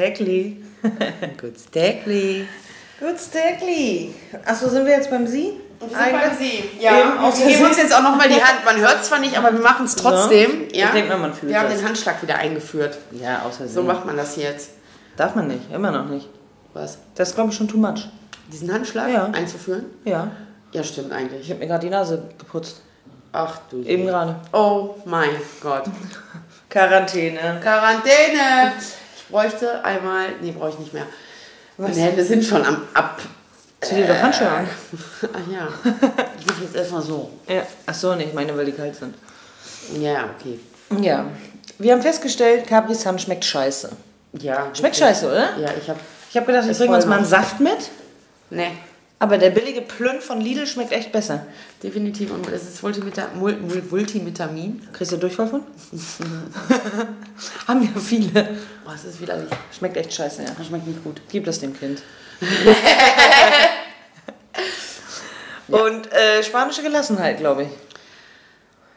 Stegli. Gut Stegli. Gut Stegli. Achso, sind wir jetzt beim Sie? Wir sind beim Sie. Ja, wir geben Versehen. uns jetzt auch nochmal die Hand. Man hört zwar nicht, aber wir machen es trotzdem. Ich Ja? denk mal, man fühlt Wir haben das. den Handschlag wieder eingeführt. Ja, außer So macht man das jetzt. Darf man nicht, immer noch nicht. Was? Das ist, glaube ich, schon too much. Diesen Handschlag Ja. einzuführen? Ja. Ja, stimmt Ich eigentlich. habe mir gerade die Nase geputzt. Ach du. Eben gerade. Oh mein Gott. Quarantäne. Quarantäne. Ich bräuchte einmal. Nee, brauche ich nicht mehr. Meine Hände sind schon am Ab. Zieh dir doch Handschuhe an. Ach ja. Ich mache jetzt erstmal so. Ja. Achso, nicht meine, weil die kalt sind. Ja, okay. Ja. Wir haben festgestellt, Capri Sun schmeckt scheiße. Ja. Schmeckt wirklich. scheiße, oder? Ja, ich habe. Ich habe gedacht, wir bringen uns mal einen. Saft mit. Nee. Aber der billige Plünn von Lidl schmeckt echt besser. Definitiv. Und es ist Multimita Mul Mul Multivitamin. Kriegst du Durchfall von? Haben ja viele. Oh, es ist widerlich. Schmeckt echt scheiße, ja. Schmeckt nicht gut. Gib das dem Kind. Und äh, spanische Gelassenheit, glaube ich.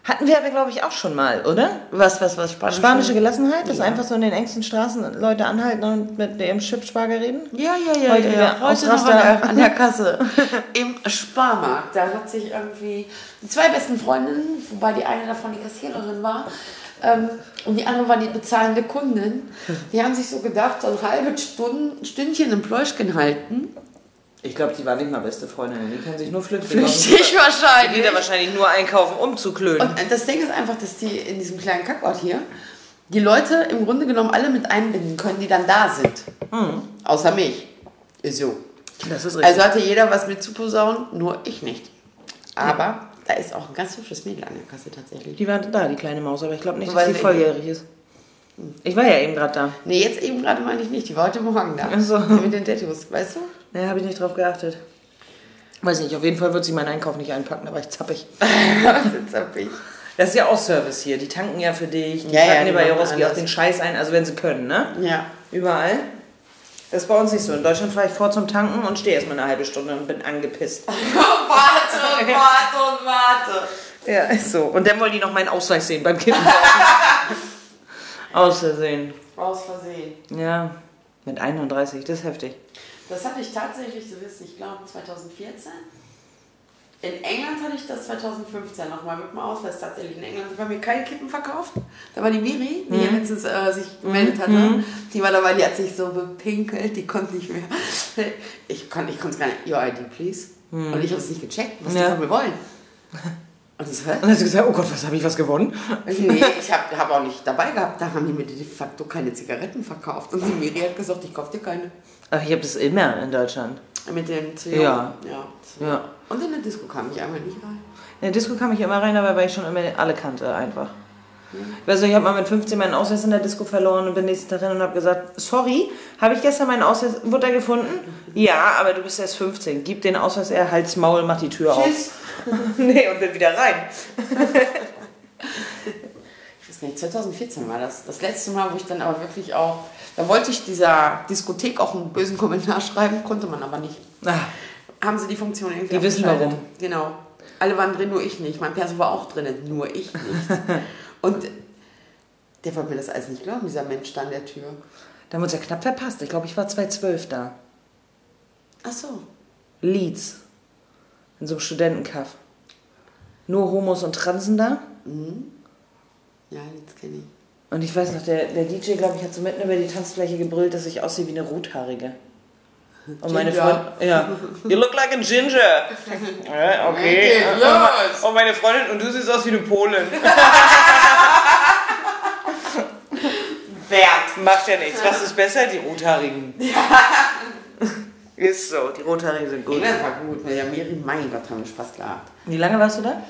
Hatten wir aber, glaube ich, auch schon mal, oder? Was, was, was? Spanisch? Spanische Gelassenheit, dass Ja. einfach so in den engsten Straßen Leute anhalten und mit ihrem Chipsparger reden? Ja, ja, ja. Heute ja, ja. Heute noch an der, an der Kasse. Im Sparmarkt. Da hat sich irgendwie die zwei besten Freundinnen, wobei die eine davon die Kassiererin war, ähm, und die andere war die bezahlende Kundin. Die haben sich so gedacht, so ein halbes Stunden, Stündchen im Pläuschchen halten. Ich glaube, die war nicht mal beste Freundin. Die kennen sich nur flüchtig. Flüchtig Die wahrscheinlich. geht da wahrscheinlich nur einkaufen, um zu klönen. Und das Ding ist einfach, dass die in diesem kleinen Kackort hier die Leute im Grunde genommen alle mit einbinden können, die dann da sind. Außer mich. Ist so. das ist richtig. Also hatte jeder was mit zu posaunen, nur ich nicht. Aber da ist auch ein ganz hübsches Mädel an der Kasse tatsächlich. die war da, die kleine Maus, aber ich glaube nicht, dass Weil sie sie- volljährig ist. Ich war ja eben gerade da. Nee, jetzt eben gerade meine ich nicht. Die war heute Morgen da. Ach so. Die Mit den Tattoos, weißt du? Ne, habe ich nicht drauf geachtet. Weiß nicht, auf jeden Fall wird sie meinen Einkauf nicht einpacken, da war ich zappig. Ich. Das ist ja auch Service hier. Die tanken ja für dich, die Ja, ja, packen die dir bei Jaroski auch den Scheiß ein, also wenn sie können, ne? Ja. Überall. Das ist bei uns nicht so. In Deutschland fahre ich vor zum Tanken und stehe erstmal eine halbe Stunde und bin angepisst. warte, warte und warte. Ja, ist so. Und dann wollen die noch meinen Ausweis sehen beim Kind. Aus Versehen. Aus Versehen. Ja, mit 31, das ist heftig. Das hatte ich tatsächlich, du wirst nicht glauben, 2014. In England hatte ich das 2015 nochmal mit dem Ausweis tatsächlich. In England bei mir keine Kippen verkauft. Da war die Miri, die hier letztens äh, sich gemeldet hatte. Die war dabei, die hat sich so bepinkelt, die konnte nicht mehr. Ich konnte ich gar nicht, your ID, please. Und ich habe es nicht gecheckt, was die Ja. von mir wollen. Und hä? Und dann hast du gesagt, oh Gott, was habe ich was gewonnen? Nee, ich habe hab auch nicht dabei gehabt. Da haben die mir de facto keine Zigaretten verkauft. Und die Miri hat gesagt, ich kaufe dir keine. Ach, ich habe das immer in Deutschland. Mit den zu Ja. ja. Ja. Und in der Disco kam ich einmal nicht rein. In der Disco kam ich immer rein, aber weil ich schon immer alle kannte einfach. Ich weiß nicht, ich habe mal mit 15 meinen Ausweis in der Disco verloren und bin nächsten Tag hin und habe gesagt, sorry, habe ich gestern meinen Ausweis, wurde er gefunden? Ja, aber du bist erst 15. Gib den Ausweis er, halt's Maul, mach die Tür Tschüss. auf. nee, und bin wieder rein. Ich weiß nicht, 2014 war das. Das letzte Mal, wo ich dann aber wirklich auch. Da wollte ich dieser Diskothek auch einen bösen Kommentar schreiben, konnte man aber nicht. Ah, Haben sie die Funktion irgendwie Die wissen warum. Genau. Alle waren drin, nur ich nicht. Mein Perso war auch drin, nur ich nicht. Und der wollte mir das alles nicht glauben, dieser Mensch da an der Tür. da haben wir uns ja knapp verpasst. Ich glaube, ich war 2012 da. Ach so. Leeds. In so einem Studentenkaff. Nur Homos und Transen da. Ja, jetzt kenne ich. Und ich weiß noch, der, der DJ, glaube ich, hat so mitten über die Tanzfläche gebrüllt, dass ich aussehe wie eine Rothaarige. Und meine. Freundin, ja, you look like a ginger. Ja, okay. Okay, Und los. me- Und meine Freundin, und du siehst aus wie eine Polin. Wert. Macht ja nichts. Was ist besser? Die Rothaarigen. Ist so, die Rothaarigen sind gut. Das war gut. Der Miri, mein Gott, haben wir Spaß gehabt. Wie lange warst du da?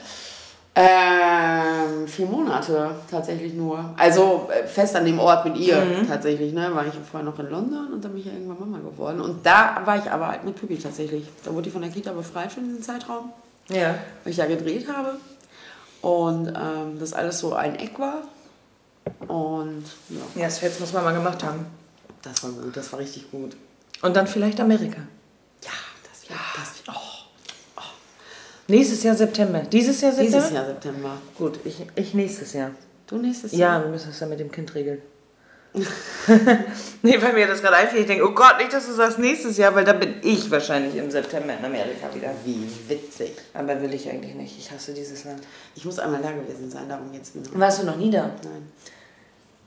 Ähm, vier Monate tatsächlich nur. Also äh, fest an dem Ort mit ihr tatsächlich, ne? War ich vorher noch in London und dann bin ich ja irgendwann Mama geworden. Und da war ich aber halt mit Pippi tatsächlich. Da wurde ich von der Kita befreit für diesen Zeitraum, Ja. weil ich ja gedreht habe. Und ähm, das alles so ein Eck war. Und ja, Ja, das Fest muss man mal gemacht haben. das war gut, das war richtig gut. Und dann vielleicht Amerika. Ja, das wird, das wird, oh, Nächstes Jahr September. Dieses Jahr September? dieses Jahr September. Gut, ich, ich nächstes Jahr. Du nächstes Ja, Jahr? wir müssen das dann mit dem Kind regeln. nee, weil mir das gerade einfällt. Ich denke, oh Gott, nicht, dass du sagst nächstes Jahr, weil dann bin ich wahrscheinlich im September in Amerika wieder. Wie witzig. Aber will ich eigentlich nicht. Ich hasse dieses Land. Ich muss einmal da gewesen sein, darum geht's mir noch. Warst du noch nie da? Nein.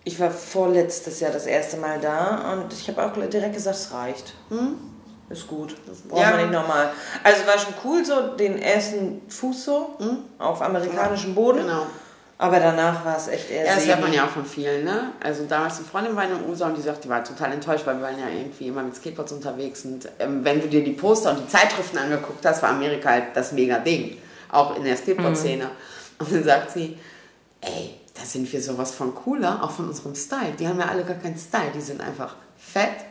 Ich war vorletztes Jahr das erste Mal da und ich habe auch direkt gesagt, es reicht. Ist gut. Das braucht Ja. man nicht nochmal. Also war schon cool, so den ersten Fuß so auf amerikanischem Boden. Genau. Aber danach war es echt eher Ja, das hört man ja auch von vielen, ne? Also damals eine Freundin war in den USA und die sagt, die war total enttäuscht, weil wir waren ja irgendwie immer mit Skateboards unterwegs und ähm, wenn du dir die Poster und die Zeitschriften angeguckt hast, war Amerika halt das mega Ding, auch in der Skateboard-Szene. Und dann sagt sie, ey, da sind wir sowas von cooler, auch von unserem Style. Die haben ja alle gar keinen Style, die sind einfach fett.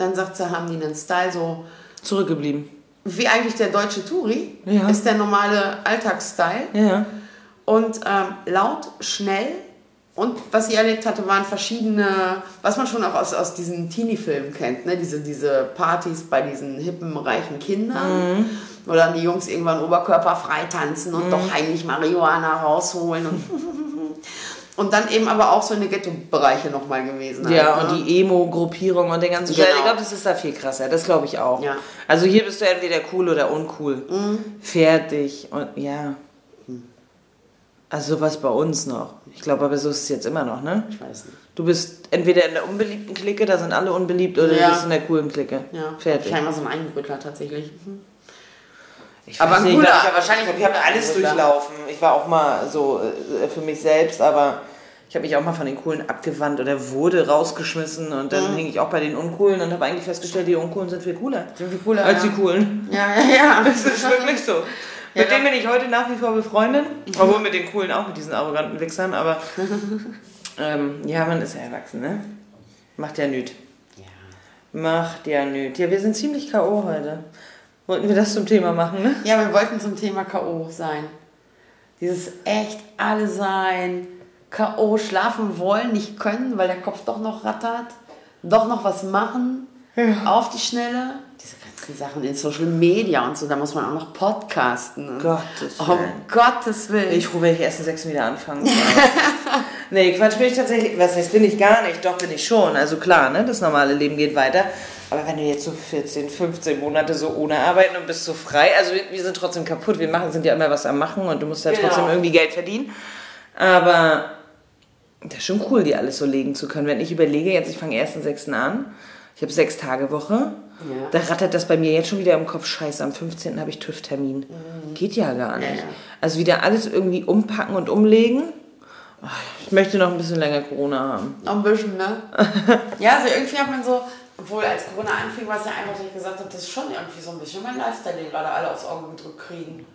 Dann sagt sie, haben die einen Style so, Zurückgeblieben. wie eigentlich der deutsche Touri, Ja. ist der normale Alltagsstyle. Ja. Und ähm, laut, schnell. Und was sie erlebt hatte, waren verschiedene, was man schon auch aus, aus diesen Teenie-Filmen kennt, ne? diese, diese Partys bei diesen hippen, reichen Kindern. Wo dann die Jungs irgendwann oberkörperfrei tanzen und doch heimlich Marihuana rausholen. Und, und dann eben aber auch so in die Ghetto-Bereiche nochmal gewesen. Ja, halt, ne? und die Emo-Gruppierung und den ganzen Genau. Scheiß. Ich glaube, das ist da viel krasser. Das glaube ich auch. Ja. Also hier bist du entweder cool oder uncool. Mhm. Fertig. Und ja. Also sowas bei uns noch. Ich glaube aber so ist es jetzt immer noch, ne? Ich weiß nicht. Du bist entweder in der unbeliebten Clique, da sind alle unbeliebt, oder Ja. du bist in der coolen Clique. Ja, Fertig. Scheinbar so ein Eigenbrötler tatsächlich. Ich Aber nicht, cooler- ich habe wahrscheinlich, ich habe alles durchlaufen. Ich war auch mal so äh, für mich selbst, aber ich habe mich auch mal von den Coolen abgewandt oder wurde rausgeschmissen und Mhm. dann hing ich auch bei den Uncoolen und habe eigentlich festgestellt, die Uncoolen sind viel cooler. Sind viel cooler, Als ja. die Coolen. Ja, ja, ja. Das ist wirklich so. Ja, mit denen bin ich heute nach wie vor befreundet. Obwohl mit den Coolen auch, mit diesen arroganten Wichsern, aber ähm, ja, man ist ja erwachsen, ne? Macht ja nüt. ja. Macht ja nüt. Ja, wir sind ziemlich K.O. heute. Wollten wir das zum Thema machen, ne? Ja, wir wollten zum Thema K.O. sein. Dieses echt alle sein, K.O. schlafen wollen, nicht können, weil der Kopf doch noch rattert, doch noch was machen, auf die Schnelle. Diese ganzen Sachen in Social Media und so, da muss man auch noch podcasten. Gottes um Willen. Gottes Willen. Ich froh, wenn ich erst in sechs wieder anfangen nee, Quatsch bin ich tatsächlich, was heißt, bin ich gar nicht, doch bin ich schon. Also klar, ne, das normale Leben geht weiter. Aber wenn du jetzt so 14, 15 Monate so ohne arbeiten und bist so frei, also wir, wir sind trotzdem kaputt, wir machen, sind ja immer was am Machen und du musst ja Genau. trotzdem irgendwie Geld verdienen. Aber das ist schon cool, die alles so legen zu können. Wenn ich überlege, jetzt ich fange erst am 6. an, ich habe sechs Tage Woche, Ja. da rattert das bei mir jetzt schon wieder im Kopf, scheiße, am 15. habe ich TÜV-Termin. Geht ja gar nicht. Mhm. Ja, ja. Also wieder alles irgendwie umpacken und umlegen. Ach, Ich möchte noch ein bisschen länger Corona haben. Noch ein bisschen, ne? ja, also irgendwie hat man so, obwohl als Corona anfing, war es ja einfach, dass ich gesagt habe, das ist schon irgendwie so ein bisschen mein Lifestyle, den gerade alle aufs Auge gedrückt kriegen.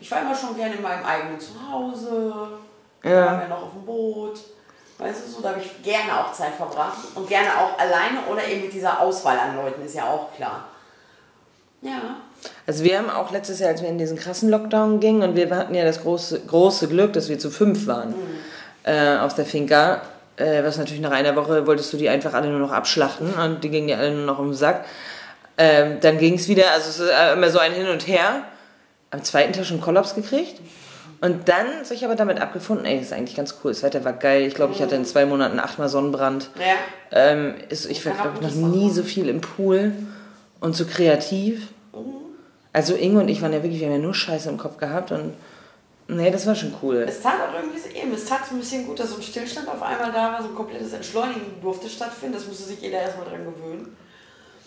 Ich war immer schon gerne in meinem eigenen Zuhause, Ja. ja. waren wir noch auf dem Boot. Weißt du, so, da habe ich gerne auch Zeit verbracht. Und gerne auch alleine oder eben mit dieser Auswahl an Leuten, ist ja auch klar. Ja. Also wir haben auch letztes Jahr, als wir in diesen krassen Lockdown gingen und wir hatten ja das große, große Glück, dass wir zu fünf waren äh, auf der Finca, äh, was natürlich nach einer Woche wolltest du die einfach alle nur noch abschlachten und die gingen ja alle nur noch um den Sack. Ähm, dann ging es wieder, also es ist äh, immer so ein Hin und Her. Am zweiten Tag schon Kollaps gekriegt. Und dann sich aber damit abgefunden, ey, das ist eigentlich ganz cool, das Wetter war geil. Ich glaube, ich hatte in zwei Monaten achtmal Sonnenbrand. Ja. Ähm, ist, ich war, glaube ich, noch nie so viel im Pool und so kreativ. Also Inge und ich waren ja wirklich, wir haben ja nur Scheiße im Kopf gehabt und nee, das war schon cool. Es tat auch irgendwie so, eben, es tat so ein bisschen gut, dass so ein Stillstand auf einmal da war, so ein komplettes Entschleunigen durfte stattfinden. Das musste sich jeder erstmal dran gewöhnen.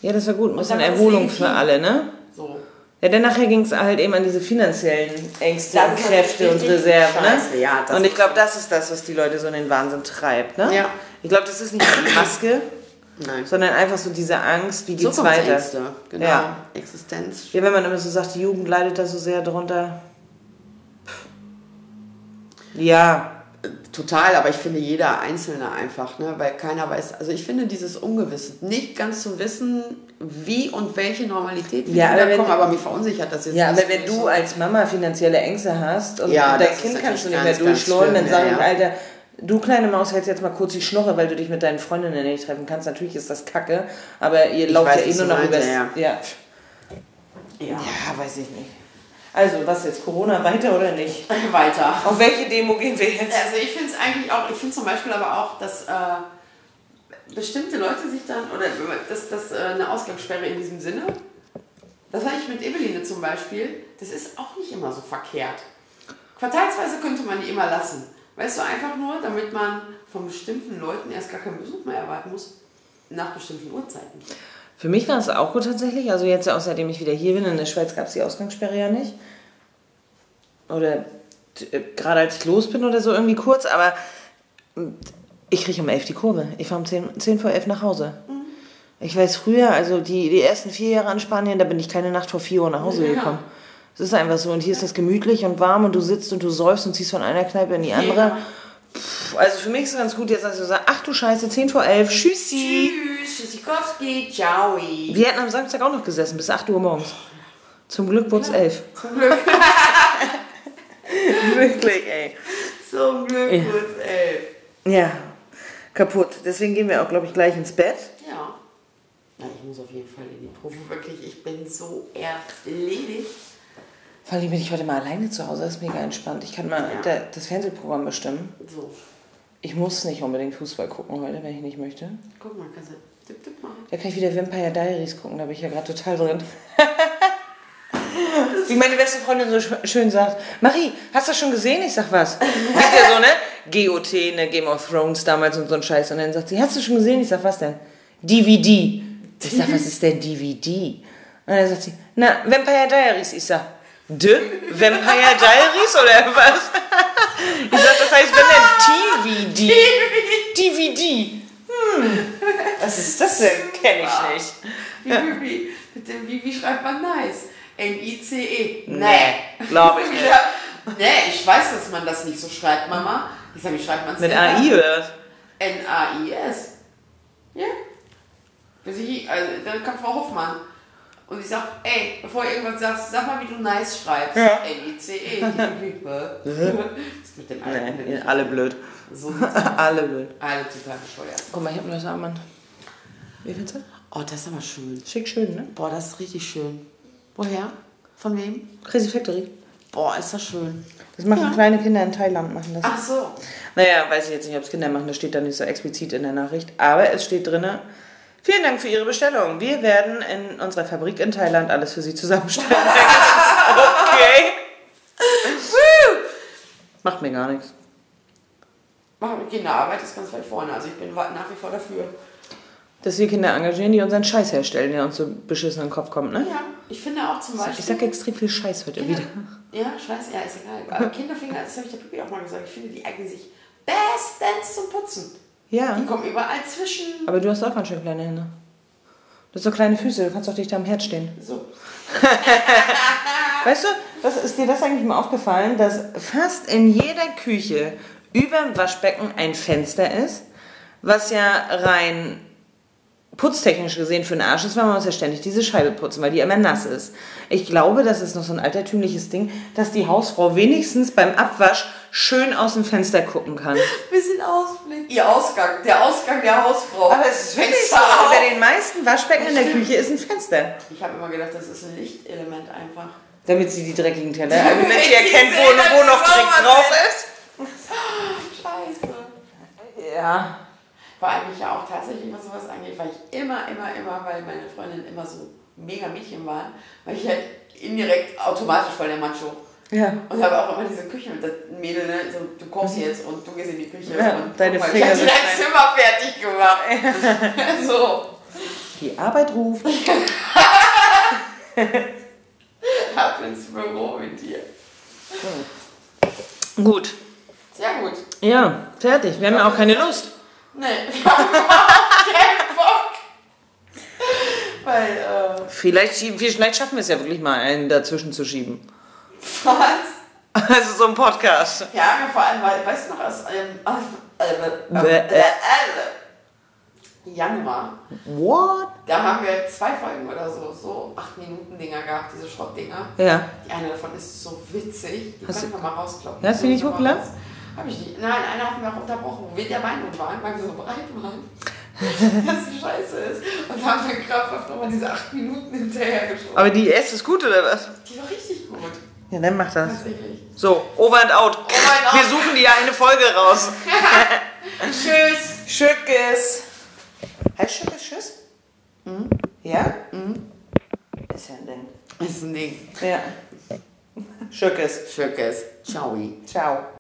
Ja, das war gut. Ein bisschen Erholung für alle, ne? So. Ja, dann nachher ging es halt eben an diese finanziellen Ängste und Kräfte und Reserven, scheiße, ne? ja, und ich glaube, das ist das, was die Leute so in den Wahnsinn treibt, ne? Ja. Ich glaube, das ist nicht die Maske, Nein. sondern einfach so diese Angst, wie geht's weiter. Genau. Ja. Existenz. Ja, wenn man immer so sagt, die Jugend leidet da so sehr drunter. Ja, Total, aber ich finde jeder Einzelne einfach, ne? weil keiner weiß, also ich finde dieses Ungewisse, nicht ganz zu wissen, wie und welche Normalität wir Ja, aber wieder wenn- kommen, aber mich verunsichert das jetzt Ja, aber wenn du als Mama finanzielle Ängste hast und Ja, dein Kind kannst du nicht mehr ganz, durchschleuen, dann schlimm, sag ja, ich. Alter, du kleine Maus hältst jetzt mal kurz die Schnorre, weil du dich mit deinen Freundinnen nicht treffen kannst. Natürlich ist das kacke, aber ihr lauft weiß, ja eh nur noch ja, Ja. Ja. ja, weiß ich nicht. Also, was jetzt, Corona weiter oder nicht? Weiter. Auf welche Demo gehen wir jetzt? Also ich finde es eigentlich auch, ich finde zum Beispiel aber auch, dass äh, bestimmte Leute sich dann, oder das, das, äh, eine Ausgangssperre in diesem Sinne, das hatte ich mit Eveline zum Beispiel, das ist auch nicht immer so verkehrt. Quartalsweise könnte man die immer lassen. Weißt du, einfach nur, damit man von bestimmten Leuten erst gar keinen Besuch mehr erwarten muss, nach bestimmten Uhrzeiten. Für mich war es auch gut tatsächlich. Also jetzt, auch seitdem ich wieder hier bin, in der Schweiz gab es die Ausgangssperre ja nicht. Oder äh, gerade als ich los bin oder so irgendwie kurz, aber ich kriege um elf die Kurve. Ich fahre um 10, 10 vor elf nach Hause. Mhm. Ich weiß früher, also die, die ersten vier Jahre in Spanien, da bin ich keine Nacht vor vier Uhr nach Hause ja. gekommen. Es ist einfach so. Und hier ist das gemütlich und warm und du sitzt und du säufst und ziehst von einer Kneipe in die andere. Ja. Also für mich ist es ganz gut, jetzt als du sagst, ach du Scheiße, 10 vor 11, tschüssi. Tschüss, Tschüssikowski, ciao. Wir hätten am Samstag auch noch gesessen, bis 8 Uhr morgens. Zum Glück wurde es 11. Zum Glück. Wirklich, ey. Zum Glück ja. wurde es 11. Ja, kaputt. Deswegen gehen wir auch, glaube ich, gleich ins Bett. Ja. Na, ich muss auf jeden Fall in die Probe. Wirklich, ich bin so erledigt. Vor allem bin ich heute mal alleine zu Hause, das ist mega entspannt. Ich kann mal ja. das Fernsehprogramm bestimmen. So. Ich muss nicht unbedingt Fußball gucken heute, wenn ich nicht möchte. Guck mal, kannst du tipp, tipp machen. Da kann ich wieder Vampire Diaries gucken, da bin ich ja gerade total drin. Wie meine beste Freundin so schön sagt, Marie, hast du das schon gesehen? Ich sag, was? Gibt ja so, ne? GOT, ne? Game of Thrones damals und so ein Scheiß. Und dann sagt sie, hast du schon gesehen? Ich sag, was denn? DVD. Ich sag, was ist denn DVD? Und dann sagt sie, na, Vampire Diaries. Ich sag, De Vampire Diaries oder was? Ich sag, das heißt, wenn denn TVD. DVD. Hm. Was ist das denn? Kenn ich nicht. Wie, wie, wie, wie, schreibt man nice? N-I-C-E. Nee, glaube ich nicht. nee, ich weiß, dass man das nicht so schreibt, Mama. Ich sag, wie schreibt man es Mit AI oder was? N-A-I-S. Ja. Also, dann kommt Frau Hoffmann. Und ich sag, ey, bevor du irgendwas sagst, sag mal, wie du nice schreibst. Ja. N-I-C-E. mit dem nee, alle blöd. So alle blöd. Alle total bescheuert. Guck mal, ich hab ein neues Armband. Wie findest du? Oh, das ist aber schön. Schick schön, ne? Boah, das ist richtig schön. Woher? Von wem? Crazy Factory. Boah, ist das schön. Das machen ja. kleine Kinder in Thailand, machen das. Ach so. Naja, weiß ich jetzt nicht, ob es Kinder machen, das steht da nicht so explizit in der Nachricht. Aber es steht drin, Vielen Dank für Ihre Bestellung. Wir werden in unserer Fabrik in Thailand alles für Sie zusammenstellen. okay. Macht mir gar nichts. Machen mit Kinderarbeit ist ganz weit vorne. Also ich bin nach wie vor dafür. Dass wir Kinder engagieren, die unseren Scheiß herstellen, der uns so beschissen in den Kopf kommt, ne? Ja, ich finde auch zum Beispiel. Ich sage extrem viel Scheiß heute Kinder, wieder. Ja, Scheiß, ja, ist egal. Aber Kinderfinger, das habe ich der Pippi auch mal gesagt, ich finde, die eignen sich bestens zum Putzen. Ja. Die kommen überall zwischen. Aber du hast auch ganz schön kleine Hände. Du hast so kleine Füße, du kannst doch dich da am Herd stehen. So. weißt du, was, ist dir das eigentlich mal aufgefallen, dass fast in jeder Küche über dem Waschbecken ein Fenster ist, was ja rein putztechnisch gesehen für den Arsch ist, weil man muss ja ständig diese Scheibe putzen, weil die immer nass ist. Ich glaube, das ist noch so ein altertümliches Ding, dass die Hausfrau wenigstens beim Abwasch schön aus dem Fenster gucken kann. Bisschen Ausblick. Ihr Ausgang, der Ausgang der Hausfrau. Aber es ist wirklich so. Unter den meisten Waschbecken in der Küche ist ein Fenster. Ich habe immer gedacht, das ist ein Lichtelement einfach. Damit sie die dreckigen Teller, damit sie erkennt, wo, wo noch Dreck drauf ist. Scheiße. Ja. Vor allem ich ja auch tatsächlich, was sowas angeht, weil ich immer, immer, immer, weil meine Freundinnen immer so mega Mädchen waren, weil ich halt indirekt automatisch voll der Macho. Ja. Und habe auch immer diese Küche mit der Mädel, ne? so, du kochst mhm. jetzt und du gehst in die Küche ja, und deine mal, Finger ich habe dein Zimmer fertig gemacht. Ja. so. Die Arbeit ruft. Ab ins Büro mit dir. Gut. Sehr gut. Ja, fertig. Wir haben ja auch keine Lust. Nee, wir haben keinen Bock. Weil, äh. Vielleicht, vielleicht schaffen wir es ja wirklich mal, einen dazwischen zu schieben. Was? Also so ein Podcast. Ja, vor allem, weil, weißt du noch, aus ähm, äh, Januar. What? Da haben wir zwei Folgen oder so, so 8 Minuten Dinger gehabt, diese Schrottdinger. Ja. Die eine davon ist so witzig, die Hast können wir mal rauskloppen. Ja, hast du nicht hochgeladen? Hab ich nicht. Nein, einer hat mir auch unterbrochen, wo wir der Meinung waren, weil wir so breit waren, dass es scheiße ist. Und haben dann krampfhaft nochmal diese 8 Minuten hinterher geschoben. Aber die erste ist gut, oder was? Die war richtig gut. Ja, dann mach das. Tatsächlich. So, over and out. Over and out. Wir suchen dir eine Folge raus. Tschüss. Tschüss. Heißt Schöckes Tschüss? Mhm. Ja? Mhm. Ist ja ein Ding. Ist ein Ding. Ja. Schöckes. Schöckes. Ciao. Ciao.